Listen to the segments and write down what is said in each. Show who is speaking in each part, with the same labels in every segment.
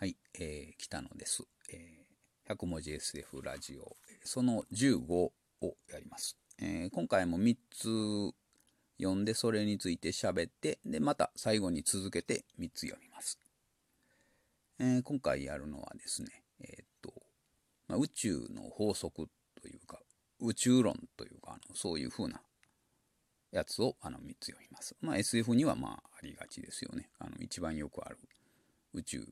Speaker 1: はい、えー、北野です、えー。100文字 SF ラジオ、その15をやります。えー、今回も3つ読んで、それについて喋って、で、また最後に続けて3つ読みます。えー、今回やるのはですね、え、っと、まあ、宇宙の法則というか、宇宙論というか、あのそういう風なやつをあの3つ読みます。まあ、SF にはまあありがちですよね。あの一番よくある宇宙、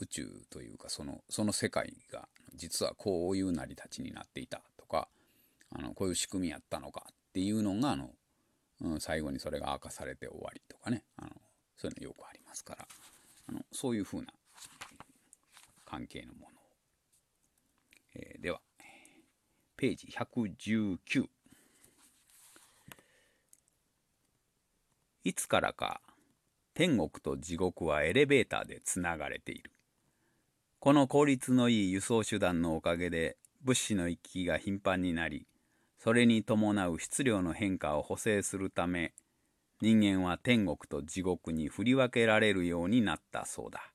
Speaker 1: 宇宙というかそのその世界が実はこういう成り立ちになっていたとかあのこういう仕組みやったのかっていうのがあの、うん、最後にそれが明かされて終わりとかね。あのそういうのよくありますから。あのそういうふうな関係のもの。を、えー、ではページ119いつからか天国と地獄はエレベーターでつながれている。この効率のいい輸送手段のおかげで物資の行き来が頻繁になり、それに伴う質量の変化を補正するため、人間は天国と地獄に振り分けられるようになったそうだ。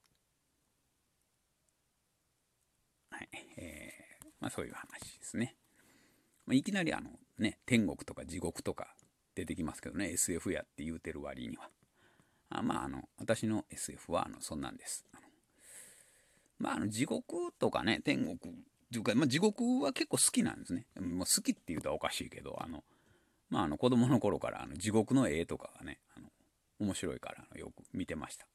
Speaker 1: はい、えー、まあそういう話ですね。まあ、いきなりあのね、天国とか地獄とか出てきますけどね SF やって言うてる割にはあまああの私の SF はあのそんなんですまああの地獄とかね天国っていうか、まあ、地獄は結構好きなんですね。もう好きって言うとおかしいけどあのまああの子供の頃からあの地獄の絵とかがねあの面白いからよく見てました。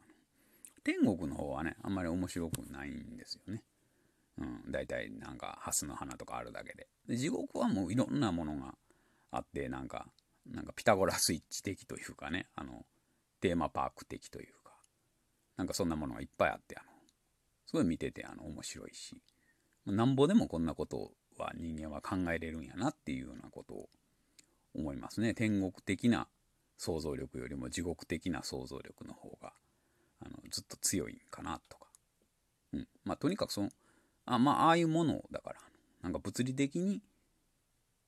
Speaker 1: 天国の方はねあんまり面白くないんですよね。うん、大体なんかハスの花とかあるだけで。で地獄はもういろんなものがあってなんかなんかピタゴラスイッチ的というかね、あの、テーマパーク的というか、なんかそんなものがいっぱいあって、あの、すごい見てて、あの、面白いし、なんぼでもこんなことは人間は考えれるんやなっていうようなことを思いますね。天国的な想像力よりも地獄的な想像力の方が、あの、ずっと強いんかなとか。うん。まあ、とにかくその、あ、まあ、ああいうものだから、なんか物理的に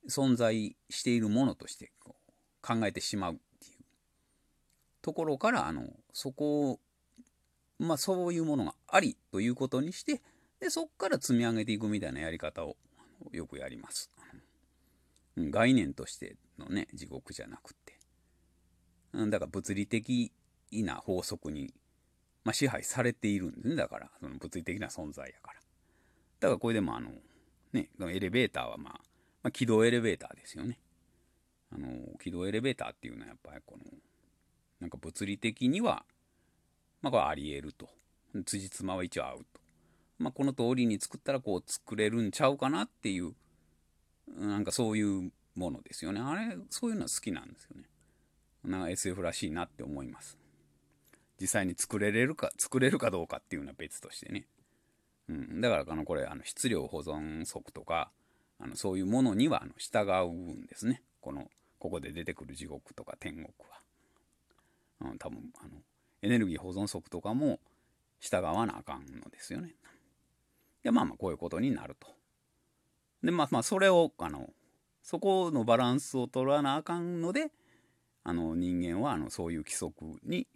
Speaker 1: 存在しているものとしてこう考えてしまうっていうところからあのそこをまあそういうものがありということにしてでそこから積み上げていくみたいなやり方をよくやります。概念としてのね地獄じゃなくて。だから物理的な法則に、まあ、支配されているんですね。だからその物理的な存在やから。だからこれでもあのねエレベーターはまあ、まあ、軌道エレベーターですよね。あの軌道エレベーターっていうのはやっぱりこのなんか物理的にはまあこれありえると。辻褄は一応合うと。まあこの通りに作ったらこう作れるんちゃうかなっていうなんかそういうものですよね。あれそういうのは好きなんですよね。なんか SF らしいなって思います。実際に作れれるか作れるかどうかっていうのは別としてね、うん、だからあのこれあの質量保存則とかあのそういうものにはあの従うんですね。このここで出てくる地獄とか天国は、うん、多分あのエネルギー保存則とかも従わなあかんのですよね。でまあまあこういうことになると。でまあまあそれをあのそこのバランスを取らなあかんのであの人間はあのそういう規則に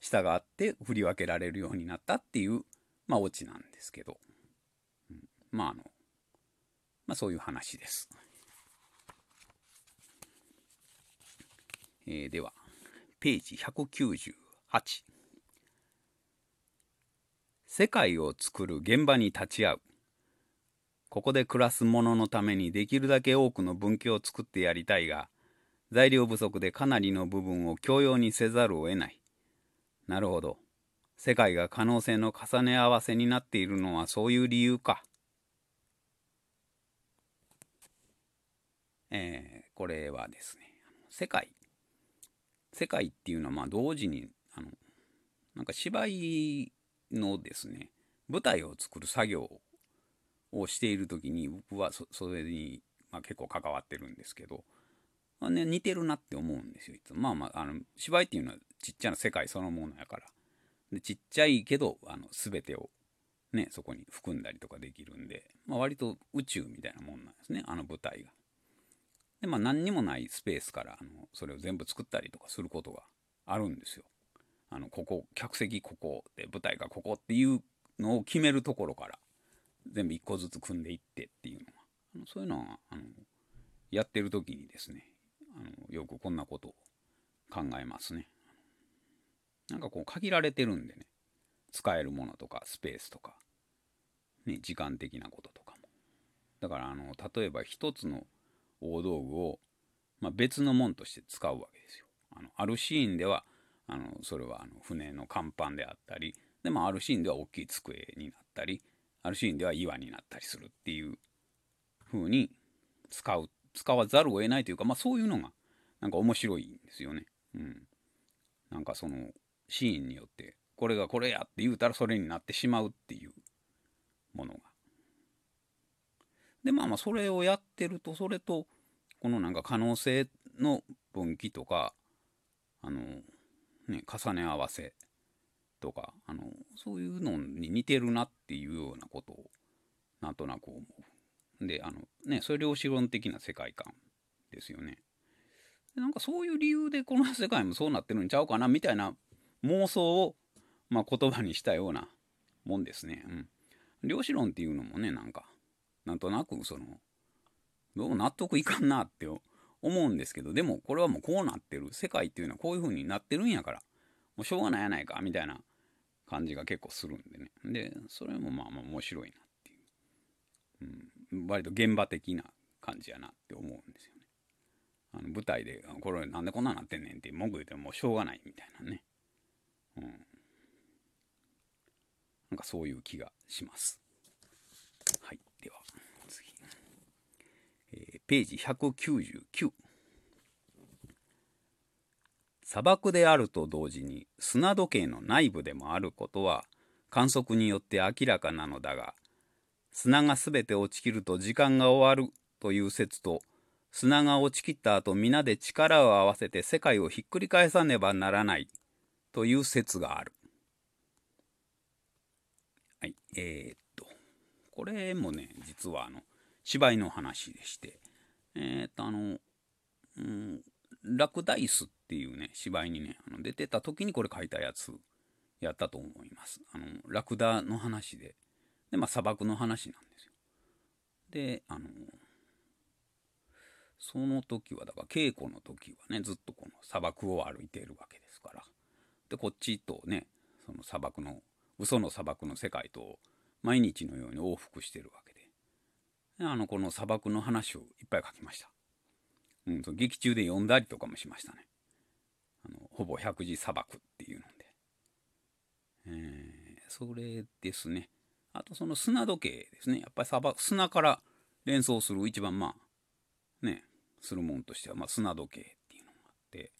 Speaker 1: 従って振り分けられるようになったっていうまあオチなんですけど、うん、まああのまあそういう話です。えー、では、ページ190世界を作る現場に立ち会う。ここで暮らす者のためにできるだけ多くの分岐を作ってやりたいが、材料不足でかなりの部分を共用にせざるを得ない。なるほど。世界が可能性の重ね合わせになっているのはそういう理由か。えー、これはですね、世界世界っていうのはまあ同時になんか芝居のですね舞台を作る作業をしている時に僕はそれに、まあ、結構関わってるんですけど、まあね、似てるなって思うんですよいつもまあまああの芝居っていうのはちっちゃな世界そのものやからでちっちゃいけどあの全てをねそこに含んだりとかできるんで、まあ、割と宇宙みたいなもんなんですねあの舞台が。で、まあ何にもないスペースからあのそれを全部作ったりとかすることがあるんですよ。あの、ここ、客席ここで舞台がここっていうのを決めるところから全部一個ずつ組んでいってっていうのはあのそういうのはあのやってる時にですねあのよくこんなことを考えますね。なんかこう限られてるんでね使えるものとかスペースとか、ね、時間的なこととかも。だからあの例えば一つの大道具を、まあ、別のもんとして使うわけですよ。あのあるシーンではあのそれはあの船の甲板であったりでもあるシーンでは大きい机になったりあるシーンでは岩になったりするっていう風に使う使わざるを得ないというか、まあ、そういうのがなんか面白いんですよね。うん、なんかそのシーンによってこれがこれやって言うたらそれになってしまうっていうものが。でまあまあそれをやってるとそれとこのなんか可能性の分岐とかあのね重ね合わせとかあのそういうのに似てるなっていうようなことをなんとなく思う。であのねそれ量子論的な世界観ですよね。なんかそういう理由でこの世界もそうなってるんちゃうかなみたいな妄想を、まあ、言葉にしたようなもんですね。うん。量子論っていうのもねなんかなんとなくそのどうも納得いかんなって思うんですけどでもこれはもうこうなってる世界っていうのはこういう風になってるんやからもうしょうがないやないかみたいな感じが結構するんでね。でそれもまあまあ面白いなっていう、うん、割と現場的な感じやなって思うんですよね。あの舞台でこれなんでこんなんなってんねんって文句言ってもしょうがないみたいなね。うん。なんかそういう気がします。はい。では次、ページ199砂漠であると同時に砂時計の内部でもあることは観測によって明らかなのだが砂が全て落ちきると時間が終わるという説と砂が落ちきった後皆で力を合わせて世界をひっくり返さねばならないという説がある。はい、えー、っとこれもね実はあの芝居の話でしてえー、っとあの、うん、ラクダイスっていうね、芝居にね、あの出てた時にこれ書いたやつやったと思います。あの、ラクダの話で、で、まあ砂漠の話なんですよ。で、あの、その時は、だから稽古の時はね、ずっとこの砂漠を歩いているわけですから。で、こっちとね、その砂漠の、嘘の砂漠の世界と毎日のように往復してるわけ。あの、この砂漠の話をいっぱい書きました。うん、その劇中で読んだりとかもしましたね。あのほぼ百字砂漠っていうので。えー、それですね。あとその砂時計ですね。やっぱり砂漠砂から連想する一番まあ、ね、するもんとしては、まあ、砂時計っていうのがあって、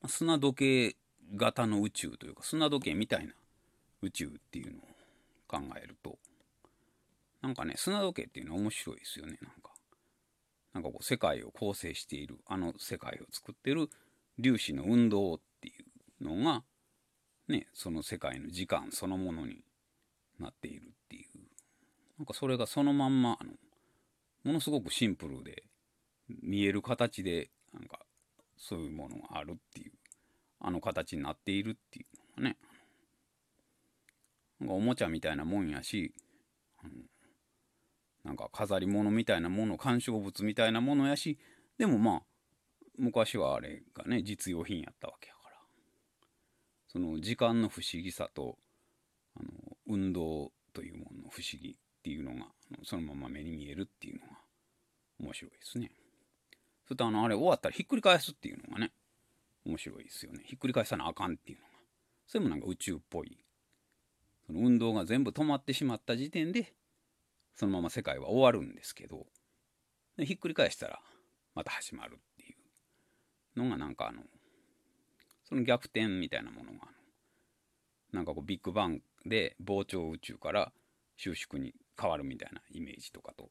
Speaker 1: まあ、砂時計型の宇宙というか砂時計みたいな宇宙っていうのを考えると、なんかね、砂時計っていうのは面白いですよね、なんか。なんかこう世界を構成しているあの世界を作ってる粒子の運動っていうのがねその世界の時間そのものになっているっていうなんかそれがそのまんまあのものすごくシンプルで見える形でなんかそういうものがあるっていうあの形になっているっていうのがねなんかおもちゃみたいなもんやしあのなんか飾り物みたいなもの鑑賞物みたいなものやしでもまあ昔はあれがね実用品やったわけやからその時間の不思議さとあの運動というものの不思議っていうのがそのまま目に見えるっていうのが面白いですね。それとあのあれ終わったらひっくり返すっていうのがね面白いですよね。ひっくり返さなあかんっていうのがそれもなんか宇宙っぽいその運動が全部止まってしまった時点でそのまま世界は終わるんですけどひっくり返したらまた始まるっていうのがなんかあのその逆転みたいなものがなんかこうビッグバンで膨張宇宙から収縮に変わるみたいなイメージとかと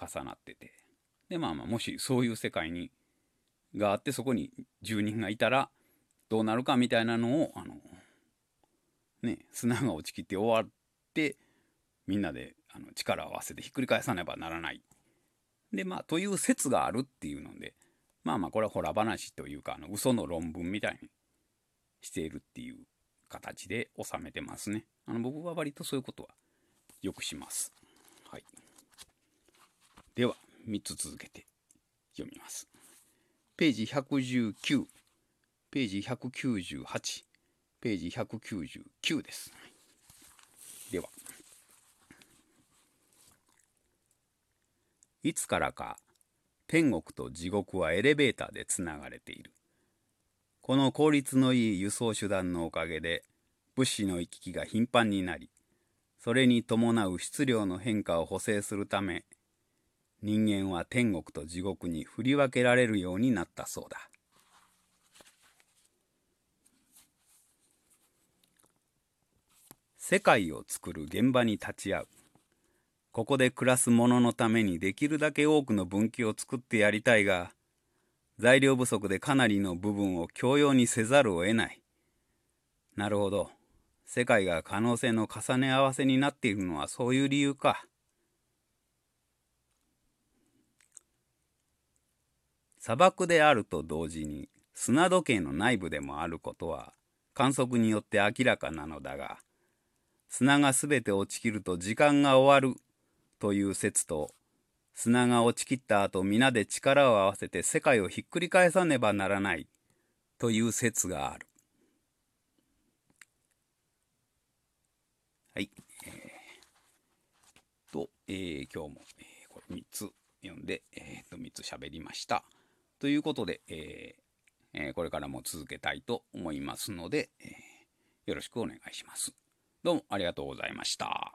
Speaker 1: 重なってて。でまあまあもしそういう世界にがあってそこに住人がいたらどうなるかみたいなのをあのね砂が落ちきって終わってみんなでの力を合わせてひっくり返さねばならない。でまあという説があるっていうのでまあまあこれはほら話というかあの嘘の論文みたいにしているっていう形で収めてますね。あの僕は割とそういうことはよくします。はい。では、3つ続けて読みます。ページ119、ページ198、ページ199です。では、いつからか天国と地獄はエレベーターでつながれている。この効率のいい輸送手段のおかげで物資の行き来が頻繁になり、それに伴う質量の変化を補正するため、人間は天国と地獄に振り分けられるようになったそうだ。世界を作る現場に立ち会う。ここで暮らす者のためにできるだけ多くの分岐を作ってやりたいが、材料不足でかなりの部分を共用にせざるを得ない。なるほど。世界が可能性の重ね合わせになっているのはそういう理由か。砂漠であると同時に砂時計の内部でもあることは観測によって明らかなのだが、砂がすべて落ちきると時間が終わるという説と砂が落ちきった後皆で力を合わせて世界をひっくり返さねばならないという説がある。はい。えー、と、えー、今日も、えー、これ3つ読んで、えー、と3つ喋りました。ということで、えーえー、これからも続けたいと思いますので、えー、よろしくお願いします。どうもありがとうございました。